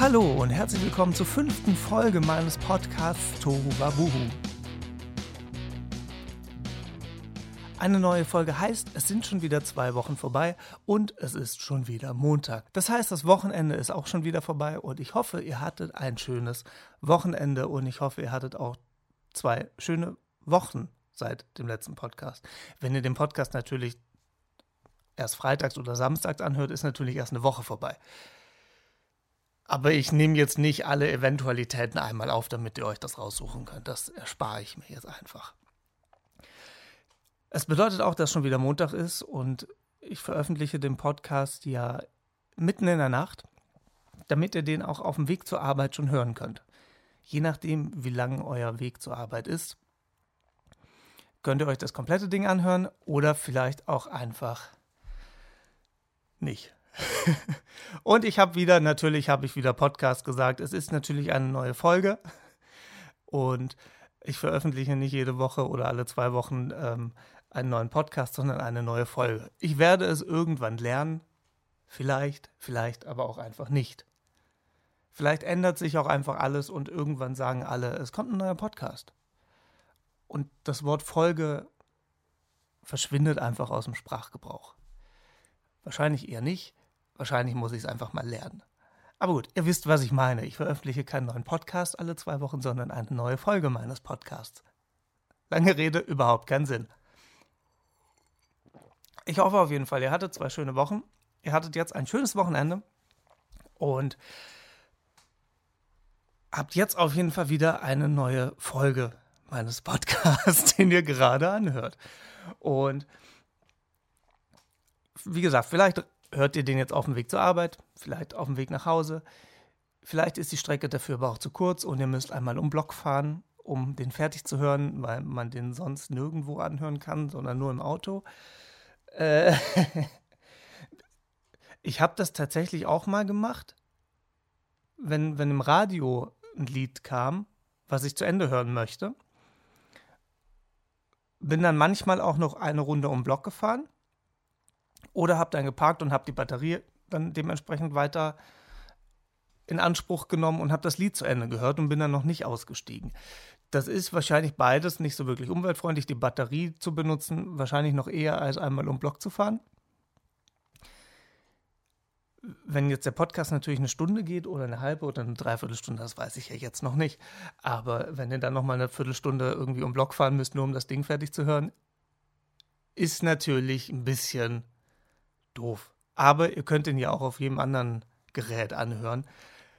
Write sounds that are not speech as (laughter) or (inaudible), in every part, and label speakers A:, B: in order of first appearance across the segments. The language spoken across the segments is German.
A: Hallo und herzlich willkommen zur fünften Folge meines Podcasts Tohu Wabuhu. Eine neue Folge heißt, es sind schon wieder zwei Wochen vorbei und es ist schon wieder Montag. Das heißt, das Wochenende ist auch schon wieder vorbei und ich hoffe, ihr hattet ein schönes Wochenende und ich hoffe, ihr hattet auch zwei schöne Wochen seit dem letzten Podcast. Wenn ihr den Podcast natürlich erst freitags oder samstags anhört, ist natürlich erst eine Woche vorbei. Aber ich nehme jetzt nicht alle Eventualitäten einmal auf, damit ihr euch das raussuchen könnt. Das erspare ich mir jetzt einfach. Es bedeutet auch, dass schon wieder Montag ist und ich veröffentliche den Podcast ja mitten in der Nacht, damit ihr den auch auf dem Weg zur Arbeit schon hören könnt. Je nachdem, wie lang euer Weg zur Arbeit ist, könnt ihr euch das komplette Ding anhören oder vielleicht auch einfach nicht. (laughs) und ich habe wieder, natürlich habe ich wieder Podcast gesagt. Es ist natürlich eine neue Folge. Und ich veröffentliche nicht jede Woche oder alle zwei Wochen ähm, einen neuen Podcast, sondern eine neue Folge. Ich werde es irgendwann lernen. Vielleicht, vielleicht aber auch einfach nicht. Vielleicht ändert sich auch einfach alles und irgendwann sagen alle, es kommt ein neuer Podcast. Und das Wort Folge verschwindet einfach aus dem Sprachgebrauch. Wahrscheinlich eher nicht. Wahrscheinlich muss ich es einfach mal lernen. Aber gut, ihr wisst, was ich meine. Ich veröffentliche keinen neuen Podcast alle zwei Wochen, sondern eine neue Folge meines Podcasts. Lange Rede, überhaupt keinen Sinn. Ich hoffe auf jeden Fall, ihr hattet zwei schöne Wochen. Ihr hattet jetzt ein schönes Wochenende und habt jetzt auf jeden Fall wieder eine neue Folge meines Podcasts, (laughs) den ihr gerade anhört. Und wie gesagt, vielleicht hört ihr den jetzt auf dem Weg zur Arbeit, vielleicht auf dem Weg nach Hause. Vielleicht ist die Strecke dafür aber auch zu kurz und ihr müsst einmal um Block fahren, um den fertig zu hören, weil man den sonst nirgendwo anhören kann, sondern nur im Auto. Äh (laughs) ich habe das tatsächlich auch mal gemacht, wenn, wenn im Radio ein Lied kam, was ich zu Ende hören möchte. Bin dann manchmal auch noch eine Runde um Block gefahren oder habe dann geparkt und habe die Batterie dann dementsprechend weiter in Anspruch genommen und habe das Lied zu Ende gehört und bin dann noch nicht ausgestiegen. Das ist wahrscheinlich beides nicht so wirklich umweltfreundlich, die Batterie zu benutzen, wahrscheinlich noch eher als einmal um Block zu fahren. Wenn jetzt der Podcast natürlich eine Stunde geht oder eine halbe oder eine Dreiviertelstunde, das weiß ich ja jetzt noch nicht. Aber wenn ihr dann nochmal eine Viertelstunde irgendwie um Block fahren müsst, nur um das Ding fertig zu hören, ist natürlich ein bisschen doof. Aber ihr könnt ihn ja auch auf jedem anderen Gerät anhören.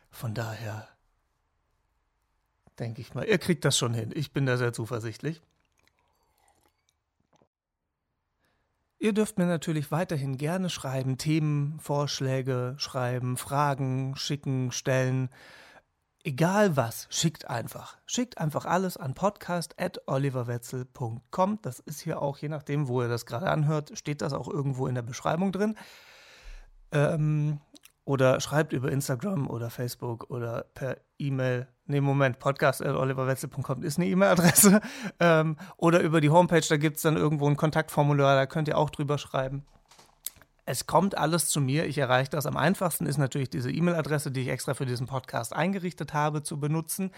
A: Von daher denke ich mal, ihr kriegt das schon hin. Ich bin da sehr zuversichtlich. Ihr dürft mir natürlich weiterhin gerne schreiben, Themen, Vorschläge schreiben, Fragen schicken, stellen. Egal was, schickt einfach. Schickt einfach alles an podcast.oliverwetzel.com. Das ist hier auch, je nachdem, wo ihr das gerade anhört, steht das auch irgendwo in der Beschreibung drin. Ähm, oder schreibt über Instagram oder Facebook oder per E-Mail. Ne, Moment, podcast.oliverwetzel.com ist eine E-Mail-Adresse. (laughs) Ähm, oder über die Homepage, da gibt es dann irgendwo ein Kontaktformular, da könnt ihr auch drüber schreiben. Es kommt alles zu mir. Ich erreiche das. Am einfachsten ist natürlich diese E-Mail-Adresse, die ich extra für diesen Podcast eingerichtet habe, zu benutzen,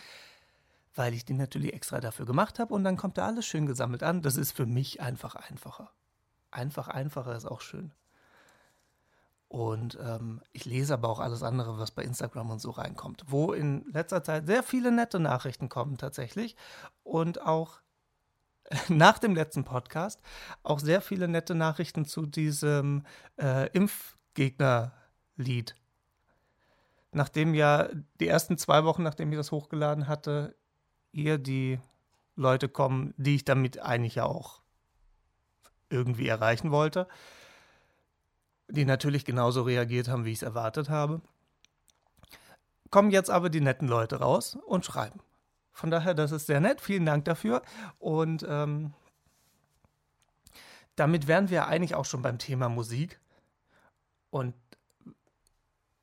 A: weil ich die natürlich extra dafür gemacht habe und dann kommt da alles schön gesammelt an. Das ist für mich einfach einfacher. Einfach einfacher ist auch schön. Und ähm, ich lese aber auch alles andere, was bei Instagram und so reinkommt, wo in letzter Zeit sehr viele nette Nachrichten kommen tatsächlich und auch (laughs) nach dem letzten Podcast auch sehr viele nette Nachrichten zu diesem äh, Impfgegner-Lied. Nachdem ja die ersten zwei Wochen, nachdem ich das hochgeladen hatte, eher die Leute kommen, die ich damit eigentlich ja auch irgendwie erreichen wollte, die natürlich genauso reagiert haben, wie ich es erwartet habe, kommen jetzt aber die netten Leute raus und schreiben. Von daher, das ist sehr nett. Vielen Dank dafür. Und ähm, damit wären wir eigentlich auch schon beim Thema Musik. Und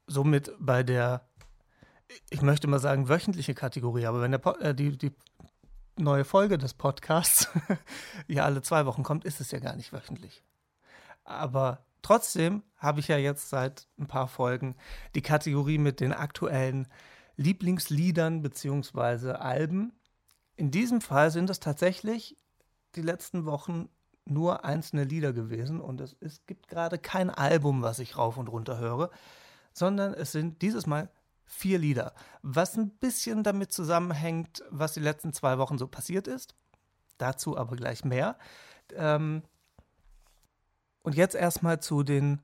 A: somit bei der, ich möchte mal sagen, wöchentliche Kategorie. Aber wenn der, äh, die, die neue Folge des Podcasts (laughs) ja alle zwei Wochen kommt, ist es ja gar nicht wöchentlich. Aber Trotzdem habe ich ja jetzt seit ein paar Folgen die Kategorie mit den aktuellen Lieblingsliedern bzw. Alben. In diesem Fall sind es tatsächlich die letzten Wochen nur einzelne Lieder gewesen und es, es gibt gerade kein Album, was ich rauf und runter höre, sondern es sind dieses Mal vier Lieder, was ein bisschen damit zusammenhängt, was die letzten zwei Wochen so passiert ist. Dazu aber gleich mehr. Ähm, und jetzt erstmal zu den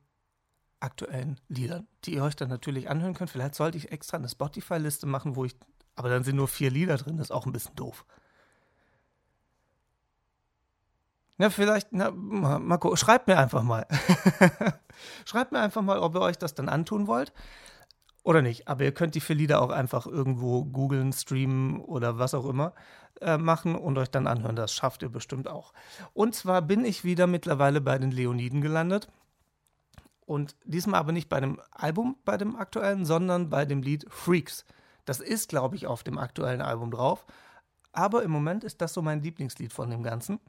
A: aktuellen Liedern, die ihr euch dann natürlich anhören könnt. Vielleicht sollte ich extra eine Spotify-Liste machen, wo ich. Aber dann sind nur vier Lieder drin, das ist auch ein bisschen doof. Ja, vielleicht, na, Marco, schreibt mir einfach mal. (laughs) schreibt mir einfach mal, ob ihr euch das dann antun wollt oder nicht. Aber ihr könnt die vier Lieder auch einfach irgendwo googeln, streamen oder was auch immer äh, machen und euch dann anhören. Das schafft ihr bestimmt auch. Und zwar bin ich wieder mittlerweile bei den Leoniden gelandet. Und diesmal aber nicht bei dem Album, bei dem aktuellen, sondern bei dem Lied Freaks. Das ist, glaube ich, auf dem aktuellen Album drauf. Aber im Moment ist das so mein Lieblingslied von dem Ganzen.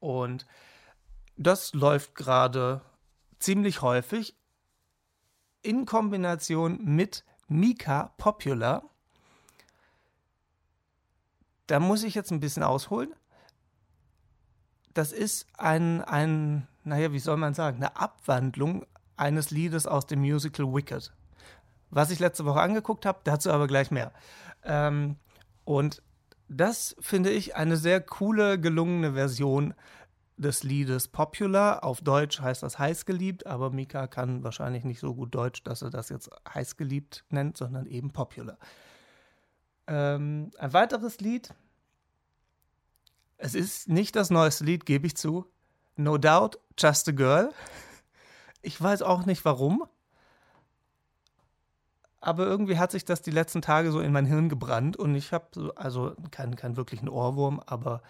A: Und das läuft gerade ziemlich häufig in Kombination mit Mika Popular. Da muss ich jetzt ein bisschen ausholen. Das ist ein, ein, naja, wie soll man sagen, eine Abwandlung eines Liedes aus dem Musical Wicked. Was ich letzte Woche angeguckt habe, dazu aber gleich mehr. Ähm, und das finde ich eine sehr coole, gelungene Version des Liedes Popular. Auf Deutsch heißt das heiß geliebt, aber Mika kann wahrscheinlich nicht so gut Deutsch, dass er das jetzt heiß geliebt nennt, sondern eben Popular. Ähm, ein weiteres Lied. Es ist nicht das neueste Lied, gebe ich zu. No Doubt, Just a Girl. Ich weiß auch nicht warum aber irgendwie hat sich das die letzten Tage so in mein Hirn gebrannt und ich habe so, also keinen kein wirklichen Ohrwurm, aber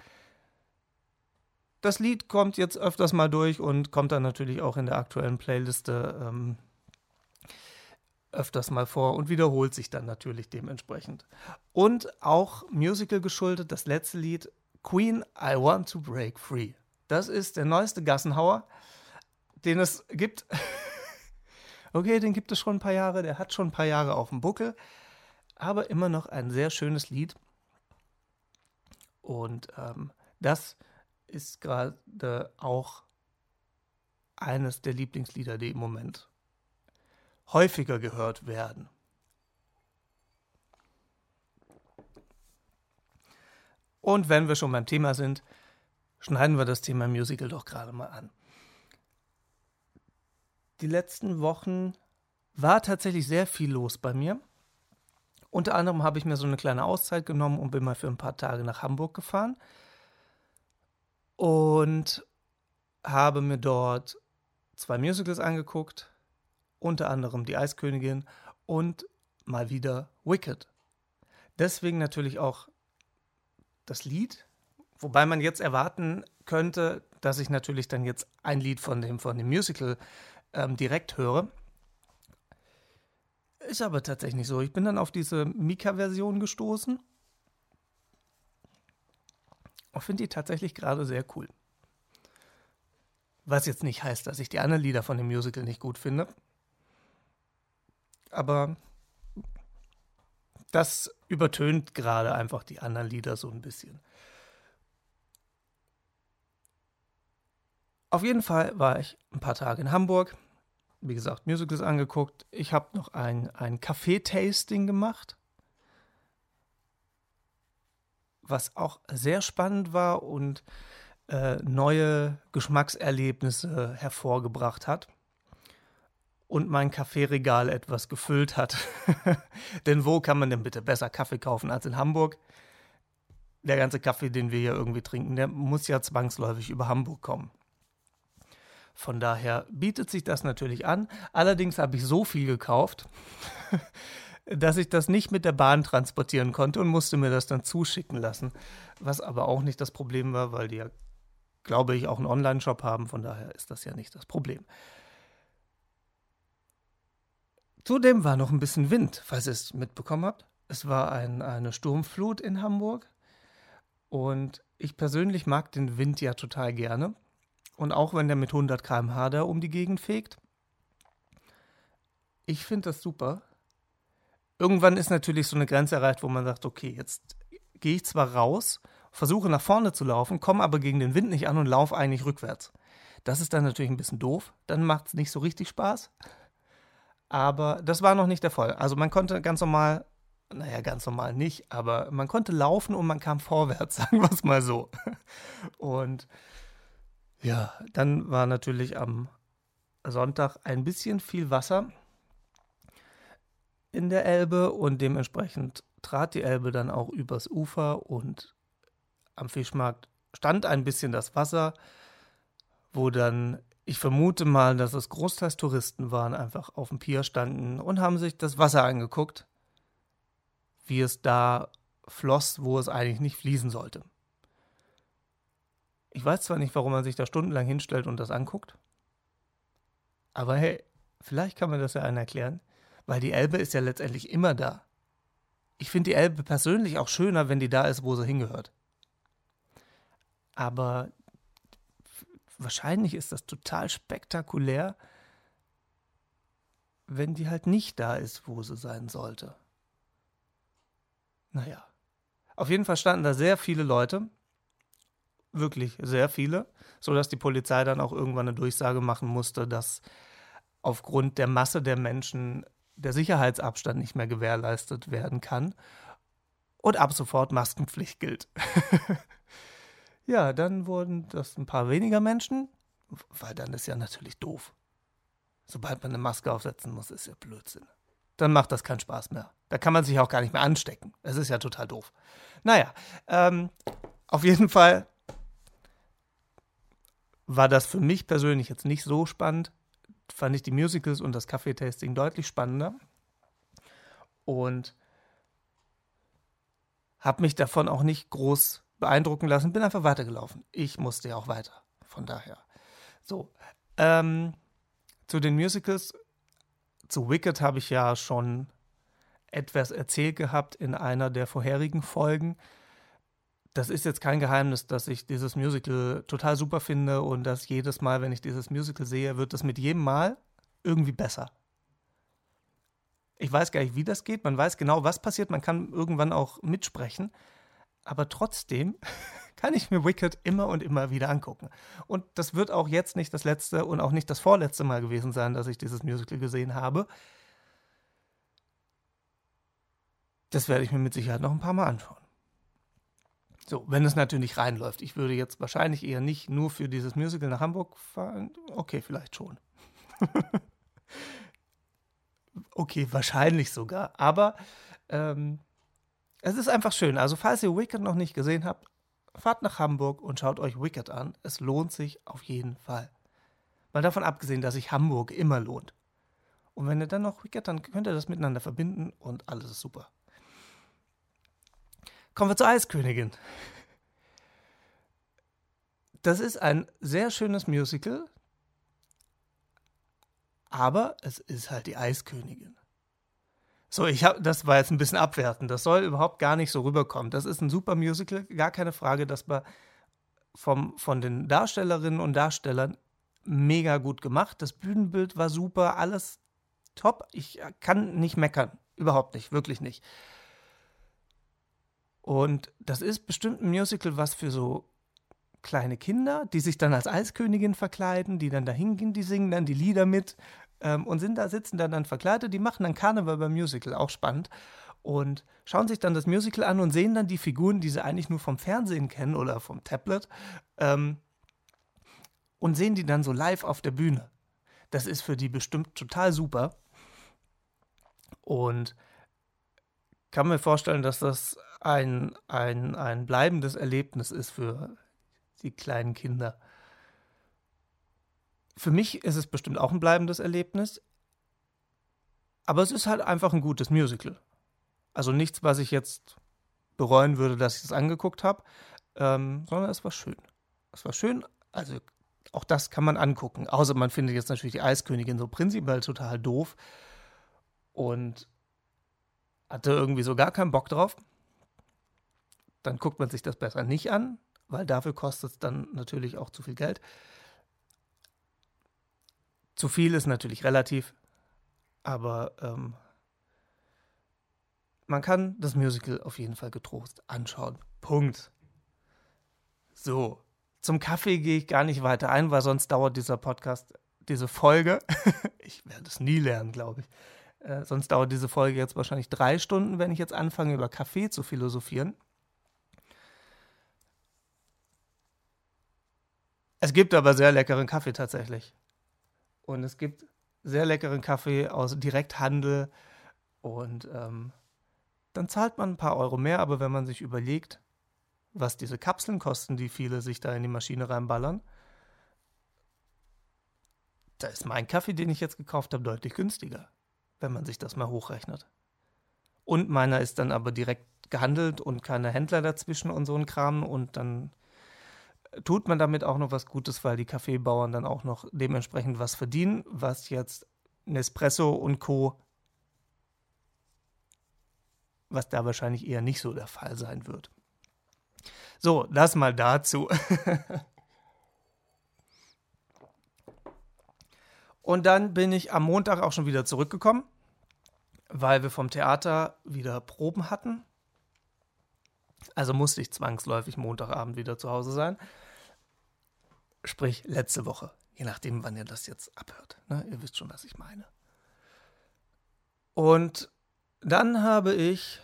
A: das Lied kommt jetzt öfters mal durch und kommt dann natürlich auch in der aktuellen Playliste ähm, öfters mal vor und wiederholt sich dann natürlich dementsprechend. Und auch Musical geschuldet, das letzte Lied Queen, I Want to Break Free. Das ist der neueste Gassenhauer, den es gibt. (laughs) Okay, den gibt es schon ein paar Jahre, der hat schon ein paar Jahre auf dem Buckel, aber immer noch ein sehr schönes Lied. Und ähm, das ist gerade auch eines der Lieblingslieder, die im Moment häufiger gehört werden. Und wenn wir schon beim Thema sind, schneiden wir das Thema Musical doch gerade mal an die letzten Wochen war tatsächlich sehr viel los bei mir. Unter anderem habe ich mir so eine kleine Auszeit genommen und bin mal für ein paar Tage nach Hamburg gefahren und habe mir dort zwei Musicals angeguckt, unter anderem Die Eiskönigin und mal wieder Wicked. Deswegen natürlich auch das Lied, wobei man jetzt erwarten könnte, dass ich natürlich dann jetzt ein Lied von dem, von dem Musical ähm, direkt höre. Ist aber tatsächlich nicht so. Ich bin dann auf diese Mika-Version gestoßen und finde die tatsächlich gerade sehr cool. Was jetzt nicht heißt, dass ich die anderen Lieder von dem Musical nicht gut finde. Aber das übertönt gerade einfach die anderen Lieder so ein bisschen. Auf jeden Fall war ich ein paar Tage in Hamburg, wie gesagt, Musicals angeguckt. Ich habe noch ein, ein Kaffee-Tasting gemacht, was auch sehr spannend war und äh, neue Geschmackserlebnisse hervorgebracht hat und mein Kaffeeregal etwas gefüllt hat. (laughs) denn wo kann man denn bitte besser Kaffee kaufen als in Hamburg? Der ganze Kaffee, den wir hier irgendwie trinken, der muss ja zwangsläufig über Hamburg kommen. Von daher bietet sich das natürlich an. Allerdings habe ich so viel gekauft, (laughs) dass ich das nicht mit der Bahn transportieren konnte und musste mir das dann zuschicken lassen. Was aber auch nicht das Problem war, weil die ja, glaube ich, auch einen Online-Shop haben. Von daher ist das ja nicht das Problem. Zudem war noch ein bisschen Wind, falls ihr es mitbekommen habt. Es war ein, eine Sturmflut in Hamburg und ich persönlich mag den Wind ja total gerne. Und auch wenn der mit 100 km/h da um die Gegend fegt. Ich finde das super. Irgendwann ist natürlich so eine Grenze erreicht, wo man sagt, okay, jetzt gehe ich zwar raus, versuche nach vorne zu laufen, komme aber gegen den Wind nicht an und laufe eigentlich rückwärts. Das ist dann natürlich ein bisschen doof. Dann macht es nicht so richtig Spaß. Aber das war noch nicht der Fall. Also man konnte ganz normal, naja, ganz normal nicht, aber man konnte laufen und man kam vorwärts, (laughs) sagen wir es mal so. Und ja, dann war natürlich am Sonntag ein bisschen viel Wasser in der Elbe und dementsprechend trat die Elbe dann auch übers Ufer und am Fischmarkt stand ein bisschen das Wasser, wo dann, ich vermute mal, dass es großteils Touristen waren, einfach auf dem Pier standen und haben sich das Wasser angeguckt, wie es da floss, wo es eigentlich nicht fließen sollte. Ich weiß zwar nicht, warum man sich da stundenlang hinstellt und das anguckt, aber hey, vielleicht kann mir das ja einer erklären, weil die Elbe ist ja letztendlich immer da. Ich finde die Elbe persönlich auch schöner, wenn die da ist, wo sie hingehört. Aber wahrscheinlich ist das total spektakulär, wenn die halt nicht da ist, wo sie sein sollte. Naja. Auf jeden Fall standen da sehr viele Leute. Wirklich sehr viele. Sodass die Polizei dann auch irgendwann eine Durchsage machen musste, dass aufgrund der Masse der Menschen der Sicherheitsabstand nicht mehr gewährleistet werden kann und ab sofort Maskenpflicht gilt. (laughs) ja, dann wurden das ein paar weniger Menschen, weil dann ist ja natürlich doof. Sobald man eine Maske aufsetzen muss, ist ja Blödsinn. Dann macht das keinen Spaß mehr. Da kann man sich auch gar nicht mehr anstecken. Es ist ja total doof. Naja, ähm, auf jeden Fall war das für mich persönlich jetzt nicht so spannend fand ich die Musicals und das Kaffeetasting deutlich spannender. Und habe mich davon auch nicht groß beeindrucken lassen, bin einfach weitergelaufen. Ich musste ja auch weiter, von daher. So, ähm, zu den Musicals, zu Wicked habe ich ja schon etwas erzählt gehabt in einer der vorherigen Folgen das ist jetzt kein Geheimnis, dass ich dieses Musical total super finde und dass jedes Mal, wenn ich dieses Musical sehe, wird es mit jedem Mal irgendwie besser. Ich weiß gar nicht, wie das geht. Man weiß genau, was passiert. Man kann irgendwann auch mitsprechen. Aber trotzdem (laughs) kann ich mir Wicked immer und immer wieder angucken. Und das wird auch jetzt nicht das letzte und auch nicht das vorletzte Mal gewesen sein, dass ich dieses Musical gesehen habe. Das werde ich mir mit Sicherheit noch ein paar Mal anschauen. So, wenn es natürlich reinläuft. Ich würde jetzt wahrscheinlich eher nicht nur für dieses Musical nach Hamburg fahren. Okay, vielleicht schon. (laughs) okay, wahrscheinlich sogar. Aber ähm, es ist einfach schön. Also, falls ihr Wicked noch nicht gesehen habt, fahrt nach Hamburg und schaut euch Wicked an. Es lohnt sich auf jeden Fall. Mal davon abgesehen, dass sich Hamburg immer lohnt. Und wenn ihr dann noch Wicked, dann könnt ihr das miteinander verbinden und alles ist super. Kommen wir zur Eiskönigin. Das ist ein sehr schönes Musical, aber es ist halt die Eiskönigin. So, ich habe, das war jetzt ein bisschen abwertend. Das soll überhaupt gar nicht so rüberkommen. Das ist ein super Musical, gar keine Frage. Das war vom, von den Darstellerinnen und Darstellern mega gut gemacht. Das Bühnenbild war super, alles top. Ich kann nicht meckern, überhaupt nicht, wirklich nicht. Und das ist bestimmt ein Musical, was für so kleine Kinder, die sich dann als Eiskönigin verkleiden, die dann da hingehen, die singen dann die Lieder mit ähm, und sind da, sitzen dann, dann verkleidet, die machen dann Karneval beim Musical, auch spannend. Und schauen sich dann das Musical an und sehen dann die Figuren, die sie eigentlich nur vom Fernsehen kennen oder vom Tablet, ähm, und sehen die dann so live auf der Bühne. Das ist für die bestimmt total super. Und kann mir vorstellen, dass das ein, ein, ein bleibendes Erlebnis ist für die kleinen Kinder. Für mich ist es bestimmt auch ein bleibendes Erlebnis, aber es ist halt einfach ein gutes Musical. Also nichts, was ich jetzt bereuen würde, dass ich es angeguckt habe, ähm, sondern es war schön. Es war schön, also auch das kann man angucken. Außer man findet jetzt natürlich die Eiskönigin so prinzipiell total doof und hatte irgendwie so gar keinen Bock drauf dann guckt man sich das besser nicht an, weil dafür kostet es dann natürlich auch zu viel Geld. Zu viel ist natürlich relativ, aber ähm, man kann das Musical auf jeden Fall getrost anschauen. Punkt. So, zum Kaffee gehe ich gar nicht weiter ein, weil sonst dauert dieser Podcast, diese Folge, (laughs) ich werde es nie lernen, glaube ich, äh, sonst dauert diese Folge jetzt wahrscheinlich drei Stunden, wenn ich jetzt anfange, über Kaffee zu philosophieren. Es gibt aber sehr leckeren Kaffee tatsächlich. Und es gibt sehr leckeren Kaffee aus Direkthandel. Und ähm, dann zahlt man ein paar Euro mehr, aber wenn man sich überlegt, was diese Kapseln kosten, die viele sich da in die Maschine reinballern, da ist mein Kaffee, den ich jetzt gekauft habe, deutlich günstiger, wenn man sich das mal hochrechnet. Und meiner ist dann aber direkt gehandelt und keine Händler dazwischen und so ein Kram und dann tut man damit auch noch was Gutes, weil die Kaffeebauern dann auch noch dementsprechend was verdienen, was jetzt Nespresso und Co. was da wahrscheinlich eher nicht so der Fall sein wird. So, das mal dazu. (laughs) und dann bin ich am Montag auch schon wieder zurückgekommen, weil wir vom Theater wieder Proben hatten. Also musste ich zwangsläufig Montagabend wieder zu Hause sein. Sprich, letzte Woche. Je nachdem, wann ihr das jetzt abhört. Ne? Ihr wisst schon, was ich meine. Und dann habe ich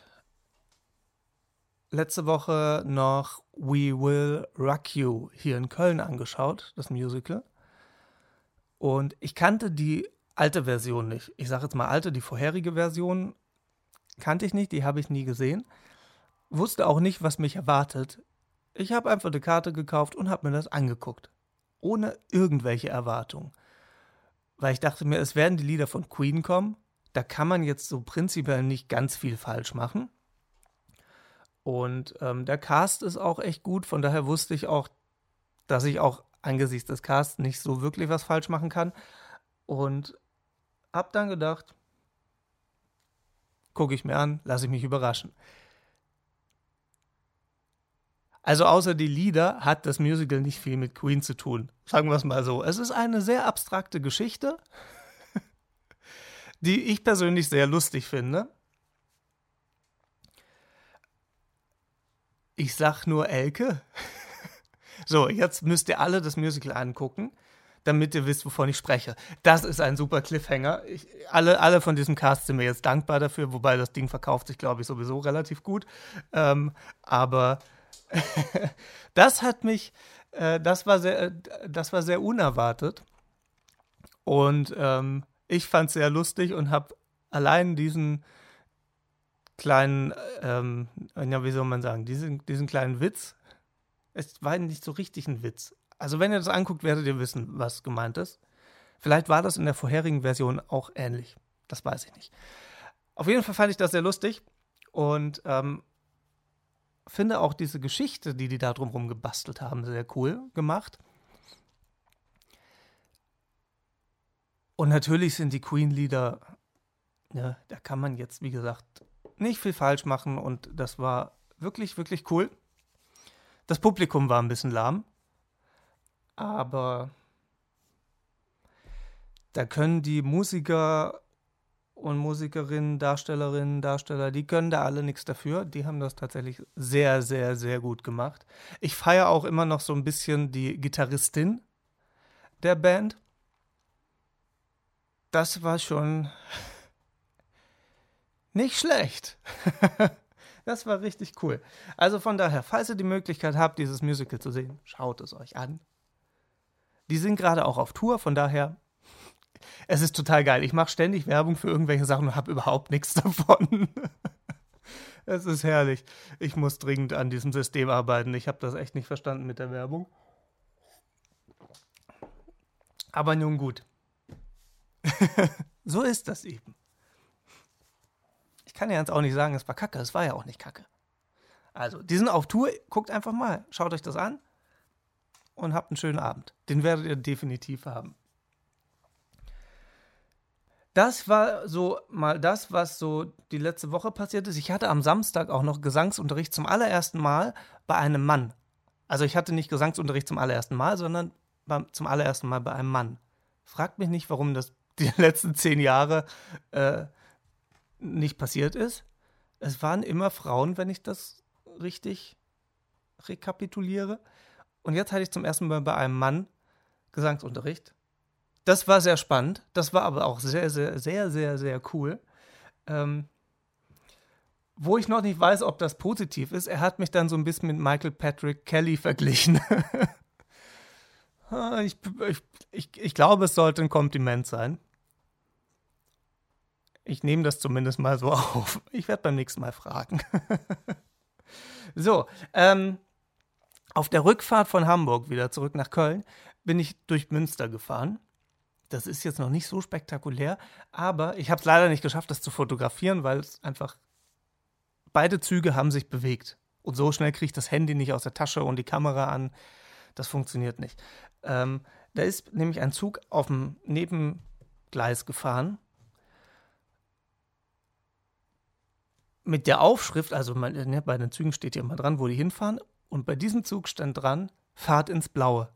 A: letzte Woche noch We Will Rock You hier in Köln angeschaut, das Musical. Und ich kannte die alte Version nicht. Ich sage jetzt mal alte, die vorherige Version kannte ich nicht, die habe ich nie gesehen. Wusste auch nicht, was mich erwartet. Ich habe einfach eine Karte gekauft und habe mir das angeguckt. Ohne irgendwelche Erwartungen. Weil ich dachte mir, es werden die Lieder von Queen kommen. Da kann man jetzt so prinzipiell nicht ganz viel falsch machen. Und ähm, der Cast ist auch echt gut, von daher wusste ich auch, dass ich auch angesichts des Casts nicht so wirklich was falsch machen kann. Und hab dann gedacht, gucke ich mir an, lasse ich mich überraschen. Also außer die Lieder hat das Musical nicht viel mit Queen zu tun. Sagen wir es mal so. Es ist eine sehr abstrakte Geschichte, (laughs) die ich persönlich sehr lustig finde. Ich sag nur Elke. (laughs) so, jetzt müsst ihr alle das Musical angucken, damit ihr wisst, wovon ich spreche. Das ist ein super Cliffhanger. Ich, alle, alle von diesem Cast sind mir jetzt dankbar dafür, wobei das Ding verkauft sich, glaube ich, sowieso relativ gut. Ähm, aber (laughs) das hat mich, äh, das, war sehr, das war sehr unerwartet. Und ähm, ich fand es sehr lustig und habe allein diesen kleinen, ähm, ja, wie soll man sagen, diesen, diesen kleinen Witz. Es war nicht so richtig ein Witz. Also, wenn ihr das anguckt, werdet ihr wissen, was gemeint ist. Vielleicht war das in der vorherigen Version auch ähnlich. Das weiß ich nicht. Auf jeden Fall fand ich das sehr lustig und ähm, finde auch diese Geschichte, die die da drumherum gebastelt haben, sehr cool gemacht. Und natürlich sind die Queen-Lieder, ne, da kann man jetzt, wie gesagt, nicht viel falsch machen und das war wirklich, wirklich cool. Das Publikum war ein bisschen lahm, aber da können die Musiker und Musikerinnen, Darstellerinnen, Darsteller, die können da alle nichts dafür. Die haben das tatsächlich sehr, sehr, sehr gut gemacht. Ich feiere auch immer noch so ein bisschen die Gitarristin der Band. Das war schon (laughs) nicht schlecht. (laughs) das war richtig cool. Also von daher, falls ihr die Möglichkeit habt, dieses Musical zu sehen, schaut es euch an. Die sind gerade auch auf Tour, von daher, es ist total geil. Ich mache ständig Werbung für irgendwelche Sachen und habe überhaupt nichts (laughs) davon. es ist herrlich. Ich muss dringend an diesem System arbeiten. Ich habe das echt nicht verstanden mit der Werbung. Aber nun gut. (laughs) so ist das eben ich kann ja jetzt auch nicht sagen, es war kacke. Es war ja auch nicht kacke. Also, die sind auf Tour. Guckt einfach mal. Schaut euch das an. Und habt einen schönen Abend. Den werdet ihr definitiv haben. Das war so mal das, was so die letzte Woche passiert ist. Ich hatte am Samstag auch noch Gesangsunterricht zum allerersten Mal bei einem Mann. Also ich hatte nicht Gesangsunterricht zum allerersten Mal, sondern zum allerersten Mal bei einem Mann. Fragt mich nicht, warum das die (laughs) letzten zehn Jahre äh, nicht passiert ist. Es waren immer Frauen, wenn ich das richtig rekapituliere. Und jetzt hatte ich zum ersten Mal bei einem Mann Gesangsunterricht. Das war sehr spannend. Das war aber auch sehr, sehr, sehr, sehr, sehr cool. Ähm, wo ich noch nicht weiß, ob das positiv ist, er hat mich dann so ein bisschen mit Michael Patrick Kelly (laughs) verglichen. (laughs) Ah, ich, ich, ich, ich glaube, es sollte ein Kompliment sein. Ich nehme das zumindest mal so (laughs) auf. Ich werde beim nächsten Mal fragen. (laughs) so, ähm, auf der Rückfahrt von Hamburg wieder zurück nach Köln bin ich durch Münster gefahren. Das ist jetzt noch nicht so spektakulär, aber ich habe es leider nicht geschafft, das zu fotografieren, weil es einfach beide Züge haben sich bewegt. Und so schnell kriege ich das Handy nicht aus der Tasche und die Kamera an. Das funktioniert nicht. Ähm, da ist nämlich ein Zug auf dem Nebengleis gefahren. Mit der Aufschrift, also man, ne, bei den Zügen steht ja immer dran, wo die hinfahren. Und bei diesem Zug stand dran, Fahrt ins Blaue.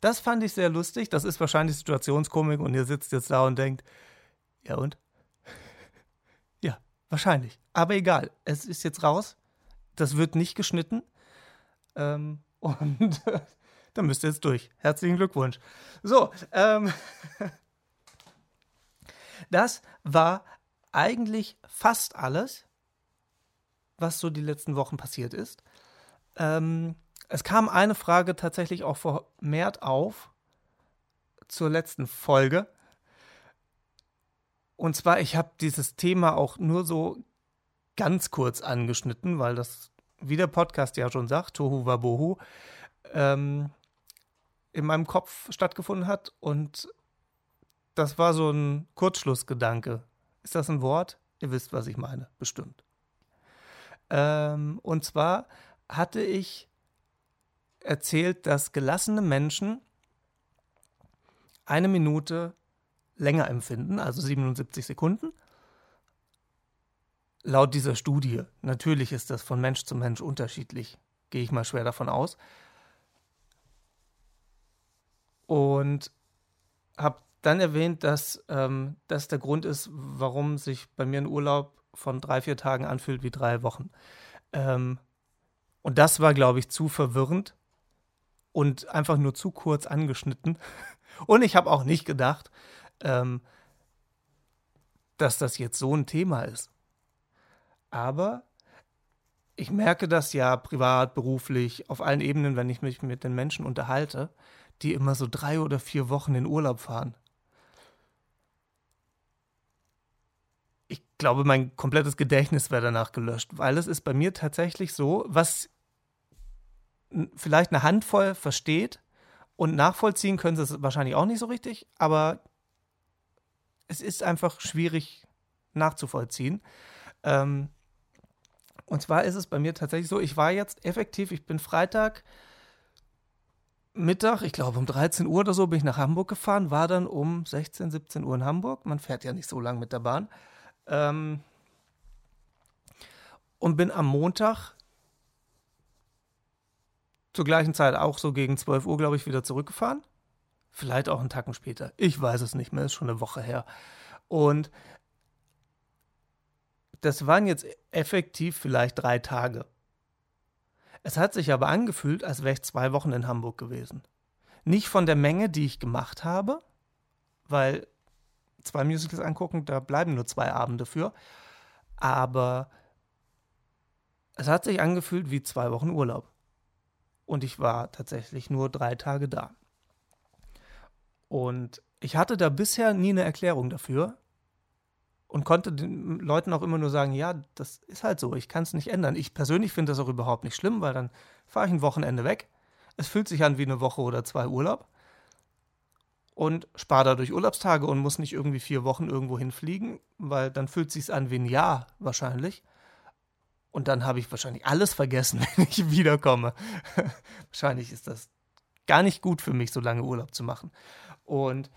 A: Das fand ich sehr lustig. Das ist wahrscheinlich Situationskomik und ihr sitzt jetzt da und denkt, ja und? (laughs) ja, wahrscheinlich. Aber egal, es ist jetzt raus. Das wird nicht geschnitten. Ähm, (laughs) und (laughs) dann müsst ihr jetzt durch. Herzlichen Glückwunsch. So, ähm, das war eigentlich fast alles, was so die letzten Wochen passiert ist. Ähm, es kam eine Frage tatsächlich auch vermehrt auf zur letzten Folge. Und zwar, ich habe dieses Thema auch nur so ganz kurz angeschnitten, weil das, wie der Podcast ja schon sagt, Tohu Wabohu, ähm, in meinem Kopf stattgefunden hat. Und das war so ein Kurzschlussgedanke. Ist das ein Wort? Ihr wisst, was ich meine, bestimmt. Ähm, und zwar hatte ich erzählt, dass gelassene Menschen eine Minute länger empfinden, also 77 Sekunden. Laut dieser Studie. Natürlich ist das von Mensch zu Mensch unterschiedlich, gehe ich mal schwer davon aus. Und habe dann erwähnt, dass ähm, das der Grund ist, warum sich bei mir ein Urlaub von drei, vier Tagen anfühlt wie drei Wochen. Ähm, und das war, glaube ich, zu verwirrend und einfach nur zu kurz angeschnitten. (laughs) Und ich habe auch nicht gedacht, ähm, dass das jetzt so ein Thema ist. Aber ich merke das ja privat, beruflich, auf allen Ebenen, wenn ich mich mit den Menschen unterhalte, die immer so drei oder vier Wochen in Urlaub fahren. Glaube, mein komplettes Gedächtnis wäre danach gelöscht, weil es ist bei mir tatsächlich so, was vielleicht eine Handvoll versteht und nachvollziehen können sie es wahrscheinlich auch nicht so richtig, aber es ist einfach schwierig nachzuvollziehen. Ähm, und zwar ist es bei mir tatsächlich so, ich war jetzt effektiv, ich bin Freitag Mittag, ich glaube um 13 Uhr oder so, bin ich nach Hamburg gefahren, war dann um 16, 17 Uhr in Hamburg. Man fährt ja nicht so lange mit der Bahn. Ähm, und bin am Montag zur gleichen Zeit auch so gegen 12 Uhr, glaube ich, wieder zurückgefahren. Vielleicht auch einen Tacken später. Ich weiß es nicht mehr, ist schon eine Woche her. Und das waren jetzt effektiv vielleicht drei Tage. Es hat sich aber angefühlt, als wäre ich zwei Wochen in Hamburg gewesen. Nicht von der Menge, die ich gemacht habe, weil zwei Musicals angucken, da bleiben nur zwei Abende für. Aber es hat sich angefühlt wie zwei Wochen Urlaub und ich war tatsächlich nur drei Tage da. Und ich hatte da bisher nie eine Erklärung dafür und konnte den Leuten auch immer nur sagen, ja, das ist halt so, ich kann es nicht ändern. Ich persönlich finde das auch überhaupt nicht schlimm, weil dann fahre ich ein Wochenende weg. Es fühlt sich an wie eine Woche oder zwei Urlaub und spare dadurch Urlaubstage und muss nicht irgendwie vier Wochen irgendwo hinfliegen, weil dann fühlt sich an wie ein Jahr wahrscheinlich. Und dann habe ich wahrscheinlich alles vergessen, (laughs) wenn ich wiederkomme. (laughs) wahrscheinlich ist das gar nicht gut für mich, so lange Urlaub zu machen. Und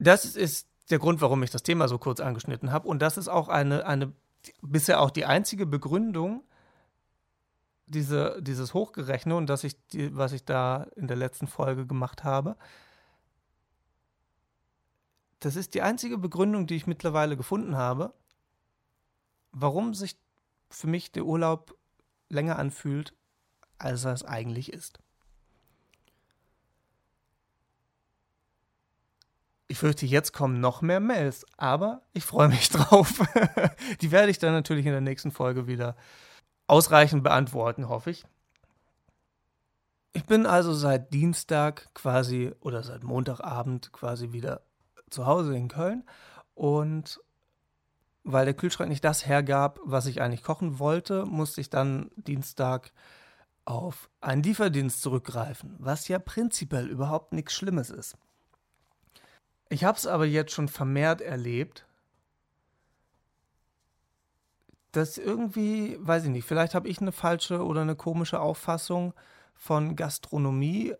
A: das ist der Grund, warum ich das Thema so kurz angeschnitten habe. Und das ist auch eine, eine bisher auch die einzige Begründung diese, dieses Hochgerechne und dass ich die, was ich da in der letzten Folge gemacht habe, das ist die einzige Begründung, die ich mittlerweile gefunden habe, warum sich für mich der Urlaub länger anfühlt, als er es eigentlich ist. Ich fürchte, jetzt kommen noch mehr Mails, aber ich freue mich (laughs) drauf. Die werde ich dann natürlich in der nächsten Folge wieder ausreichend beantworten, hoffe ich. Ich bin also seit Dienstag quasi oder seit Montagabend quasi wieder zu Hause in Köln und weil der Kühlschrank nicht das hergab, was ich eigentlich kochen wollte, musste ich dann Dienstag auf einen Lieferdienst zurückgreifen, was ja prinzipiell überhaupt nichts Schlimmes ist. Ich habe es aber jetzt schon vermehrt erlebt, dass irgendwie, weiß ich nicht, vielleicht habe ich eine falsche oder eine komische Auffassung von Gastronomie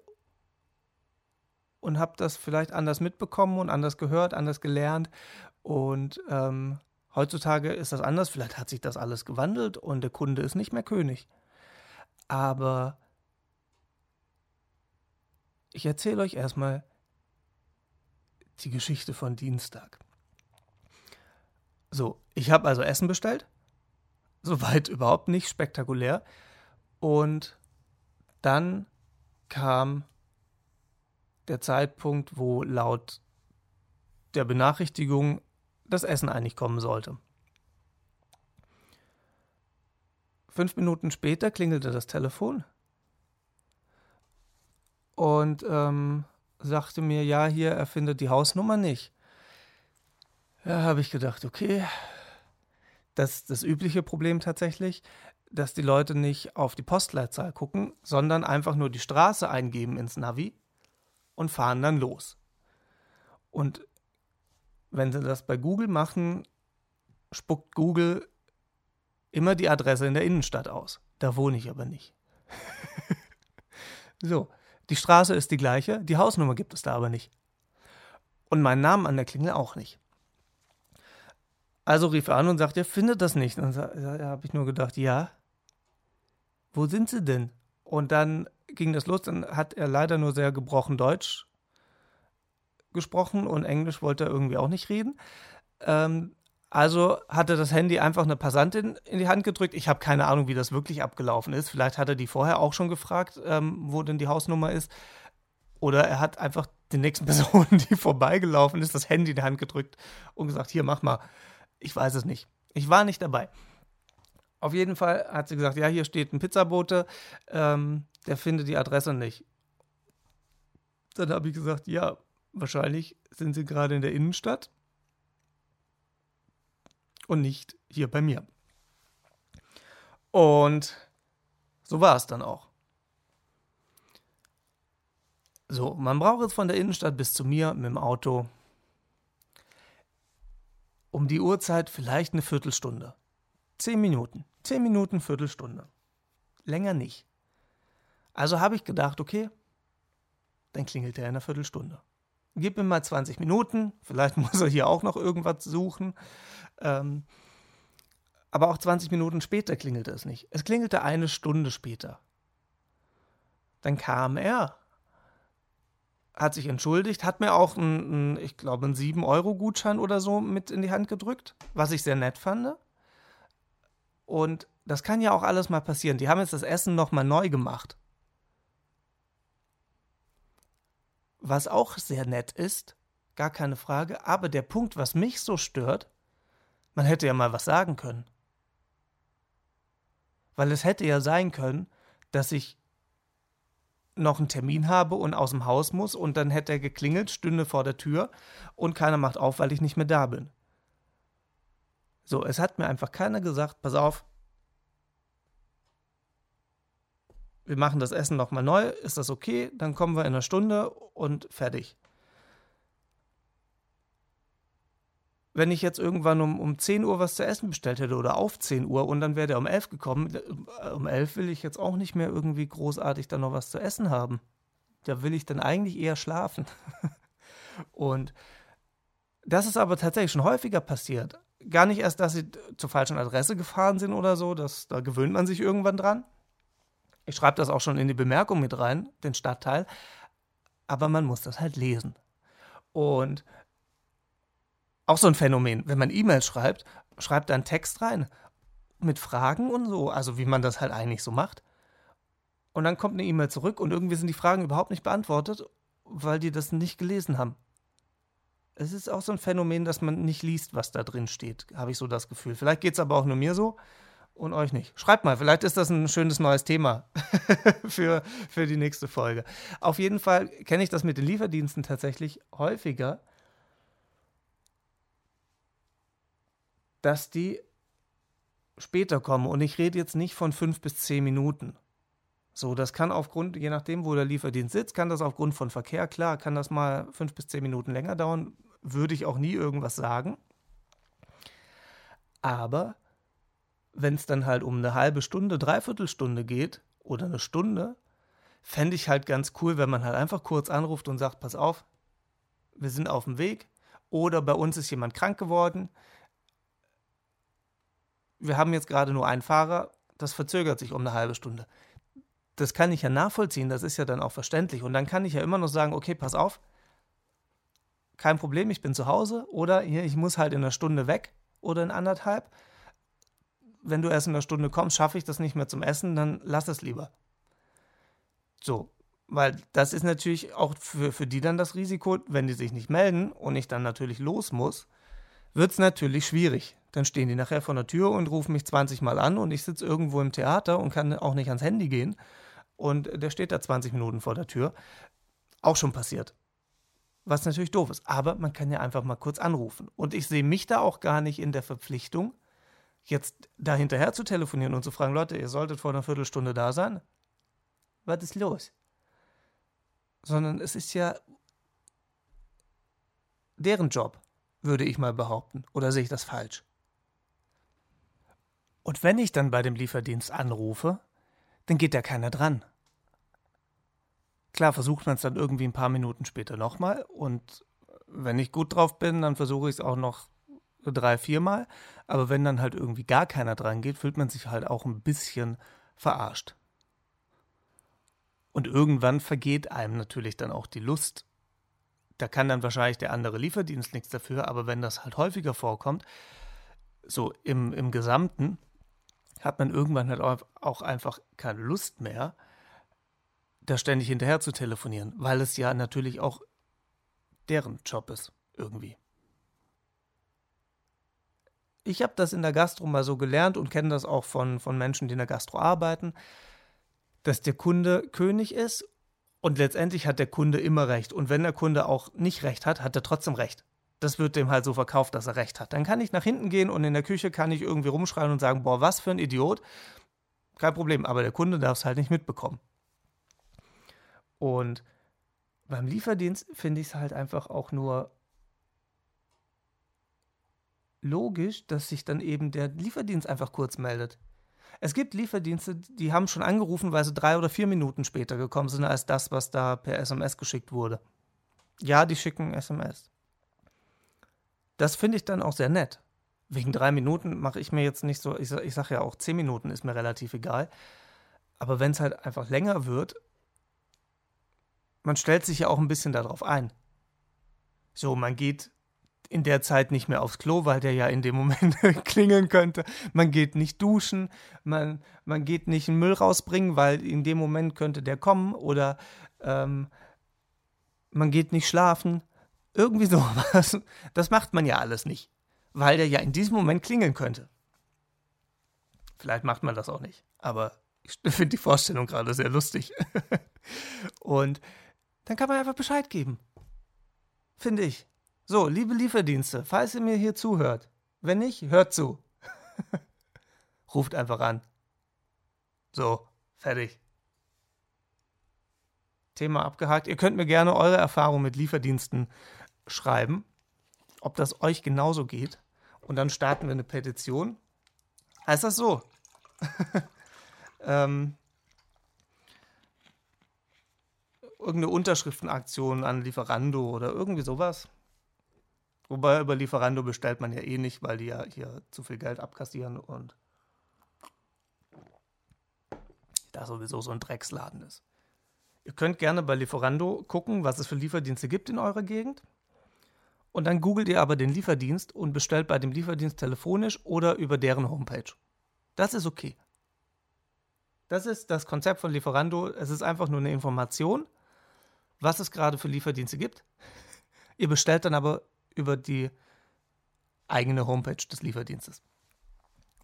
A: und habe das vielleicht anders mitbekommen und anders gehört, anders gelernt. Und ähm, heutzutage ist das anders. Vielleicht hat sich das alles gewandelt und der Kunde ist nicht mehr König. Aber ich erzähle euch erstmal die Geschichte von Dienstag. So, ich habe also Essen bestellt. Soweit überhaupt nicht spektakulär. Und dann kam der Zeitpunkt, wo laut der Benachrichtigung das Essen eigentlich kommen sollte. Fünf Minuten später klingelte das Telefon und ähm, sagte mir, ja, hier, er findet die Hausnummer nicht. Ja, habe ich gedacht, okay, das das übliche Problem tatsächlich, dass die Leute nicht auf die Postleitzahl gucken, sondern einfach nur die Straße eingeben ins Navi und fahren dann los. Und wenn sie das bei Google machen, spuckt Google immer die Adresse in der Innenstadt aus. Da wohne ich aber nicht. (laughs) so, die Straße ist die gleiche, die Hausnummer gibt es da aber nicht. Und meinen Namen an der Klingel auch nicht. Also rief er an und sagte, er findet das nicht. Und da habe ich nur gedacht, ja, wo sind sie denn? Und dann ging das los, dann hat er leider nur sehr gebrochen Deutsch gesprochen und Englisch wollte er irgendwie auch nicht reden. Ähm, also hatte das Handy einfach eine Passantin in die Hand gedrückt. Ich habe keine Ahnung, wie das wirklich abgelaufen ist. Vielleicht hat er die vorher auch schon gefragt, ähm, wo denn die Hausnummer ist. Oder er hat einfach den nächsten (laughs) Person, die vorbeigelaufen ist, das Handy in die Hand gedrückt und gesagt, hier, mach mal. Ich weiß es nicht. Ich war nicht dabei. Auf jeden Fall hat sie gesagt, ja, hier steht ein Pizzabote, ähm, der findet die Adresse nicht. Dann habe ich gesagt, ja, wahrscheinlich sind sie gerade in der Innenstadt und nicht hier bei mir. Und so war es dann auch. So, man braucht jetzt von der Innenstadt bis zu mir mit dem Auto um die Uhrzeit vielleicht eine Viertelstunde. Zehn Minuten. Zehn Minuten, Viertelstunde. Länger nicht. Also habe ich gedacht, okay, dann klingelt er in einer Viertelstunde. Gib mir mal 20 Minuten, vielleicht (laughs) muss er hier auch noch irgendwas suchen. Ähm, aber auch 20 Minuten später klingelte es nicht. Es klingelte eine Stunde später. Dann kam er, hat sich entschuldigt, hat mir auch einen, ich glaube, einen 7-Euro-Gutschein oder so mit in die Hand gedrückt, was ich sehr nett fand. Und das kann ja auch alles mal passieren. Die haben jetzt das Essen nochmal neu gemacht. Was auch sehr nett ist, gar keine Frage. Aber der Punkt, was mich so stört, man hätte ja mal was sagen können. Weil es hätte ja sein können, dass ich noch einen Termin habe und aus dem Haus muss und dann hätte er geklingelt, stünde vor der Tür und keiner macht auf, weil ich nicht mehr da bin. So, es hat mir einfach keiner gesagt, pass auf, wir machen das Essen nochmal neu, ist das okay? Dann kommen wir in einer Stunde und fertig. Wenn ich jetzt irgendwann um, um 10 Uhr was zu essen bestellt hätte oder auf 10 Uhr und dann wäre der um 11 gekommen, äh, um 11 will ich jetzt auch nicht mehr irgendwie großartig dann noch was zu essen haben. Da will ich dann eigentlich eher schlafen. (laughs) und das ist aber tatsächlich schon häufiger passiert gar nicht erst, dass sie zur falschen Adresse gefahren sind oder so, das, da gewöhnt man sich irgendwann dran. Ich schreibe das auch schon in die Bemerkung mit rein, den Stadtteil. Aber man muss das halt lesen. Und auch so ein Phänomen, wenn man E-Mails schreibt, schreibt da einen Text rein mit Fragen und so, also wie man das halt eigentlich so macht. Und dann kommt eine E-Mail zurück und irgendwie sind die Fragen überhaupt nicht beantwortet, weil die das nicht gelesen haben. Es ist auch so ein Phänomen, dass man nicht liest, was da drin steht, habe ich so das Gefühl. Vielleicht geht es aber auch nur mir so und euch nicht. Schreibt mal, vielleicht ist das ein schönes neues Thema (laughs) für, für die nächste Folge. Auf jeden Fall kenne ich das mit den Lieferdiensten tatsächlich häufiger, dass die später kommen. Und ich rede jetzt nicht von fünf bis zehn Minuten. So, das kann aufgrund, je nachdem, wo der Lieferdienst sitzt, kann das aufgrund von Verkehr, klar, kann das mal fünf bis zehn Minuten länger dauern, würde ich auch nie irgendwas sagen. Aber wenn es dann halt um eine halbe Stunde, dreiviertel geht oder eine Stunde, fände ich halt ganz cool, wenn man halt einfach kurz anruft und sagt, pass auf, wir sind auf dem Weg oder bei uns ist jemand krank geworden. Wir haben jetzt gerade nur einen Fahrer, das verzögert sich um eine halbe Stunde. Das kann ich ja nachvollziehen, das ist ja dann auch verständlich. Und dann kann ich ja immer noch sagen, okay, pass auf, kein Problem, ich bin zu Hause oder hier, ich muss halt in einer Stunde weg oder in anderthalb. Wenn du erst in einer Stunde kommst, schaffe ich das nicht mehr zum Essen, dann lass es lieber. So, weil das ist natürlich auch für, für die dann das Risiko, wenn die sich nicht melden und ich dann natürlich los muss, wird es natürlich schwierig. Dann stehen die nachher vor der Tür und rufen mich 20 Mal an und ich sitze irgendwo im Theater und kann auch nicht ans Handy gehen. Und der steht da 20 Minuten vor der Tür. Auch schon passiert was natürlich doof ist. Aber man kann ja einfach mal kurz anrufen. Und ich sehe mich da auch gar nicht in der Verpflichtung, jetzt da hinterher zu telefonieren und zu fragen, Leute, ihr solltet vor einer Viertelstunde da sein. Was ist los? Sondern es ist ja deren Job, würde ich mal behaupten. Oder sehe ich das falsch? Und wenn ich dann bei dem Lieferdienst anrufe, dann geht da keiner dran. Klar, versucht man es dann irgendwie ein paar Minuten später nochmal und wenn ich gut drauf bin, dann versuche ich es auch noch drei, viermal. Aber wenn dann halt irgendwie gar keiner dran geht, fühlt man sich halt auch ein bisschen verarscht. Und irgendwann vergeht einem natürlich dann auch die Lust. Da kann dann wahrscheinlich der andere Lieferdienst nichts dafür, aber wenn das halt häufiger vorkommt, so im, im Gesamten, hat man irgendwann halt auch einfach keine Lust mehr, da ständig hinterher zu telefonieren, weil es ja natürlich auch deren Job ist, irgendwie. Ich habe das in der Gastro mal so gelernt und kenne das auch von, von Menschen, die in der Gastro arbeiten, dass der Kunde König ist und letztendlich hat der Kunde immer recht. Und wenn der Kunde auch nicht recht hat, hat er trotzdem recht. Das wird dem halt so verkauft, dass er recht hat. Dann kann ich nach hinten gehen und in der Küche kann ich irgendwie rumschreien und sagen, boah, was für ein Idiot. Kein Problem, aber der Kunde darf es halt nicht mitbekommen. Und beim Lieferdienst finde ich es halt einfach auch nur logisch, dass sich dann eben der Lieferdienst einfach kurz meldet. Es gibt Lieferdienste, die haben schon angerufen, weil sie drei oder vier Minuten später gekommen sind als das, was da per SMS geschickt wurde. Ja, die schicken SMS. Das finde ich dann auch sehr nett. Wegen drei Minuten mache ich mir jetzt nicht so, ich, ich sage ja auch, zehn Minuten ist mir relativ egal. Aber wenn es halt einfach länger wird man stellt sich ja auch ein bisschen darauf ein. So, man geht in der Zeit nicht mehr aufs Klo, weil der ja in dem Moment (laughs) klingeln könnte. Man geht nicht duschen, man, man geht nicht einen Müll rausbringen, weil in dem Moment könnte der kommen oder ähm, man geht nicht schlafen. Irgendwie sowas. Das macht man ja alles nicht, weil der ja in diesem Moment klingeln könnte. Vielleicht macht man das auch nicht, aber ich (laughs) finde die Vorstellung gerade sehr lustig. (laughs) Und dann kann man einfach Bescheid geben. Finde ich. So, liebe Lieferdienste, falls ihr mir hier zuhört. Wenn nicht, hört zu. (laughs) Ruft einfach an. So, fertig. Thema abgehakt. Ihr könnt mir gerne eure Erfahrungen mit Lieferdiensten schreiben, ob das euch genauso geht. Und dann starten wir eine Petition. Heißt das so? (laughs) ähm, irgendeine Unterschriftenaktion an Lieferando oder irgendwie sowas. Wobei über Lieferando bestellt man ja eh nicht, weil die ja hier zu viel Geld abkassieren und da sowieso so ein Drecksladen ist. Ihr könnt gerne bei Lieferando gucken, was es für Lieferdienste gibt in eurer Gegend. Und dann googelt ihr aber den Lieferdienst und bestellt bei dem Lieferdienst telefonisch oder über deren Homepage. Das ist okay. Das ist das Konzept von Lieferando. Es ist einfach nur eine Information, was es gerade für Lieferdienste gibt. Ihr bestellt dann aber über die eigene Homepage des Lieferdienstes.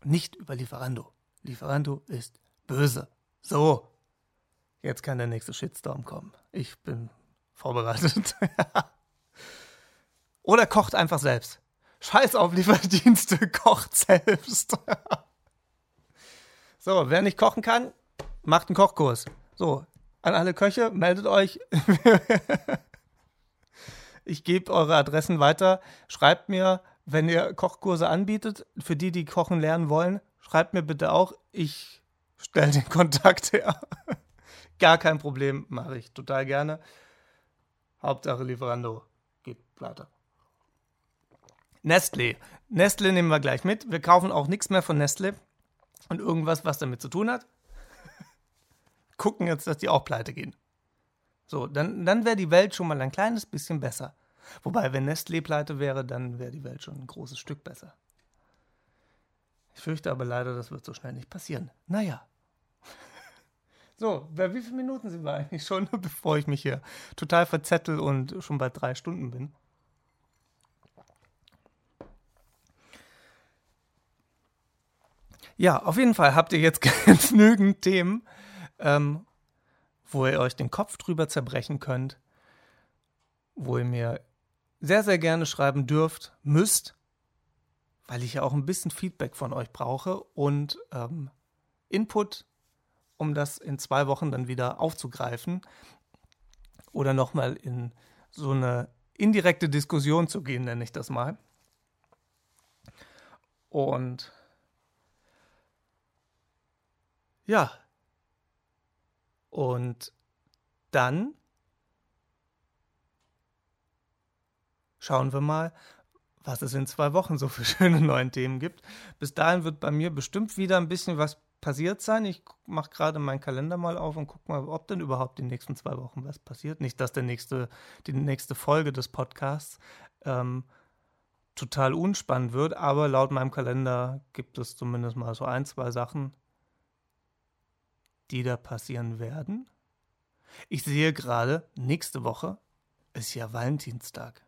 A: Nicht über Lieferando. Lieferando ist böse. So. Jetzt kann der nächste Shitstorm kommen. Ich bin vorbereitet. (laughs) Oder kocht einfach selbst. Scheiß auf Lieferdienste, (laughs) kocht selbst. so, wer nicht kochen kann, macht einen Kochkurs. So, an alle Köche, meldet euch. (laughs) ich gebe eure Adressen weiter. Schreibt mir, wenn ihr Kochkurse anbietet, für die, die kochen lernen wollen, schreibt mir bitte auch. Ich stelle den Kontakt her. (laughs) Gar kein Problem, mache ich total gerne. Hauptsache Lieferando geht pleite. Nestle. Nestle nehmen wir gleich mit. Wir kaufen auch nichts mehr von Nestle und irgendwas, was damit zu tun hat. (laughs) Gucken jetzt, dass die auch pleite gehen. So, dann, dann wäre die Welt schon mal ein kleines bisschen besser. Wobei, wenn Nestle pleite wäre, dann wäre die Welt schon ein großes Stück besser. Ich fürchte aber leider, das wird so schnell nicht passieren. Naja. (laughs) So, bei wie viele Minuten sind wir eigentlich schon, (laughs) bevor ich mich hier total verzettel und schon bei drei Stunden bin? Ja, auf jeden Fall habt ihr jetzt (laughs) genügend Themen, ähm, wo ihr euch den Kopf drüber zerbrechen könnt, wo ihr mir sehr, sehr gerne schreiben dürft, müsst, weil ich ja auch ein bisschen Feedback von euch brauche und ähm, Input um das in zwei Wochen dann wieder aufzugreifen oder nochmal in so eine indirekte Diskussion zu gehen, nenne ich das mal. Und ja, und dann schauen wir mal, was es in zwei Wochen so für (laughs) schöne neue Themen gibt. Bis dahin wird bei mir bestimmt wieder ein bisschen was passiert sein. Ich mache gerade meinen Kalender mal auf und gucke mal, ob denn überhaupt die nächsten zwei Wochen was passiert. Nicht, dass der nächste, die nächste Folge des Podcasts ähm, total unspannend wird, aber laut meinem Kalender gibt es zumindest mal so ein, zwei Sachen, die da passieren werden. Ich sehe gerade, nächste Woche ist ja Valentinstag.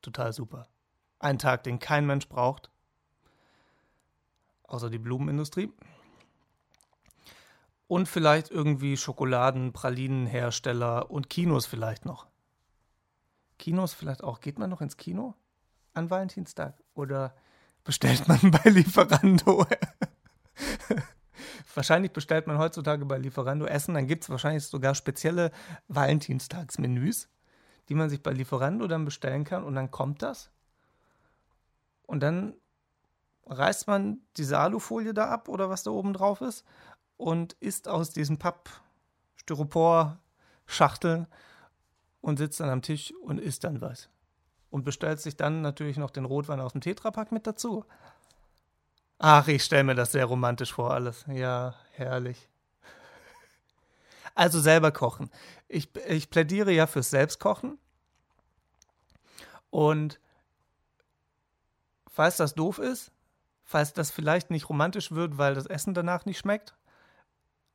A: Total super. Ein Tag, den kein Mensch braucht außer die Blumenindustrie. Und vielleicht irgendwie Schokoladen, Pralinenhersteller und Kinos vielleicht noch. Kinos vielleicht auch. Geht man noch ins Kino an Valentinstag? Oder bestellt man (laughs) bei Lieferando? Wahrscheinlich bestellt man heutzutage bei Lieferando Essen. Dann gibt es wahrscheinlich sogar spezielle Valentinstagsmenüs, die man sich bei Lieferando dann bestellen kann. Und dann kommt das. Und dann reißt man diese Alufolie da ab oder was da oben drauf ist und isst aus diesen Papp-Styropor-Schachteln und sitzt dann am Tisch und isst dann was. Und bestellt sich dann natürlich noch den Rotwein aus dem Tetrapack mit dazu. Ach, ich stelle mir das sehr romantisch vor, alles. Ja, herrlich. Also selber kochen. Ich, ich plädiere ja fürs Selbstkochen. Und falls das doof ist, falls das vielleicht nicht romantisch wird, weil das Essen danach nicht schmeckt,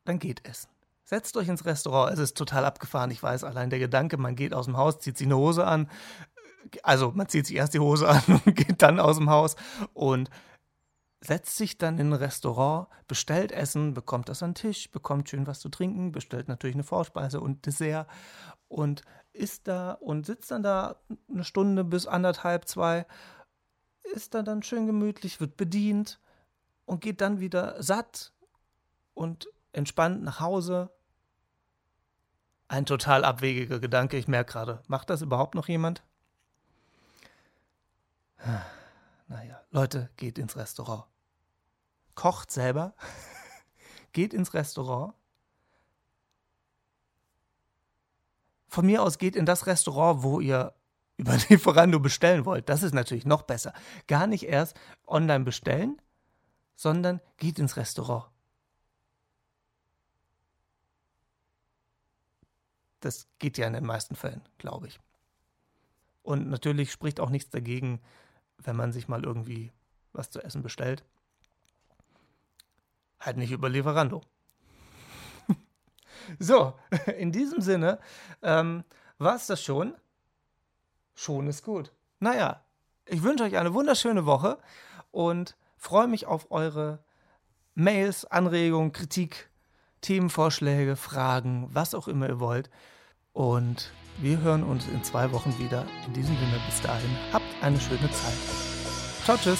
A: dann geht essen. Setzt euch ins Restaurant. Es ist total abgefahren. Ich weiß, allein der Gedanke, man geht aus dem Haus, zieht sich eine Hose an. Also man zieht sich erst die Hose an (laughs) und geht dann aus dem Haus und setzt sich dann in ein Restaurant, bestellt Essen, bekommt das an den Tisch, bekommt schön was zu trinken, bestellt natürlich eine Vorspeise und Dessert und isst da und sitzt dann da eine Stunde bis anderthalb, zwei ist da dann schön gemütlich, wird bedient und geht dann wieder satt und entspannt nach Hause. Ein total abwegiger Gedanke, ich merke gerade. Macht das überhaupt noch jemand? (sighs) Naja, Leute, geht ins Restaurant. Kocht selber, (laughs) geht ins Restaurant. Von mir aus geht in das Restaurant, wo ihr (laughs) über Lieferando bestellen wollt. Das ist natürlich noch besser. Gar nicht erst online bestellen, sondern geht ins Restaurant. Das geht ja in den meisten Fällen, glaube ich. Und natürlich spricht auch nichts dagegen, wenn man sich mal irgendwie was zu essen bestellt. Halt nicht über Lieferando. (laughs) so, (laughs) in diesem Sinne ähm, war es das schon. Schon ist gut. Naja, ich wünsche euch eine wunderschöne Woche und freue mich auf eure Mails, Anregungen, Kritik, Themenvorschläge, Fragen, was auch immer ihr wollt. Und wir hören uns in zwei Wochen wieder. In diesem Sinne, bis dahin, habt eine schöne Zeit. Ciao, tschüss.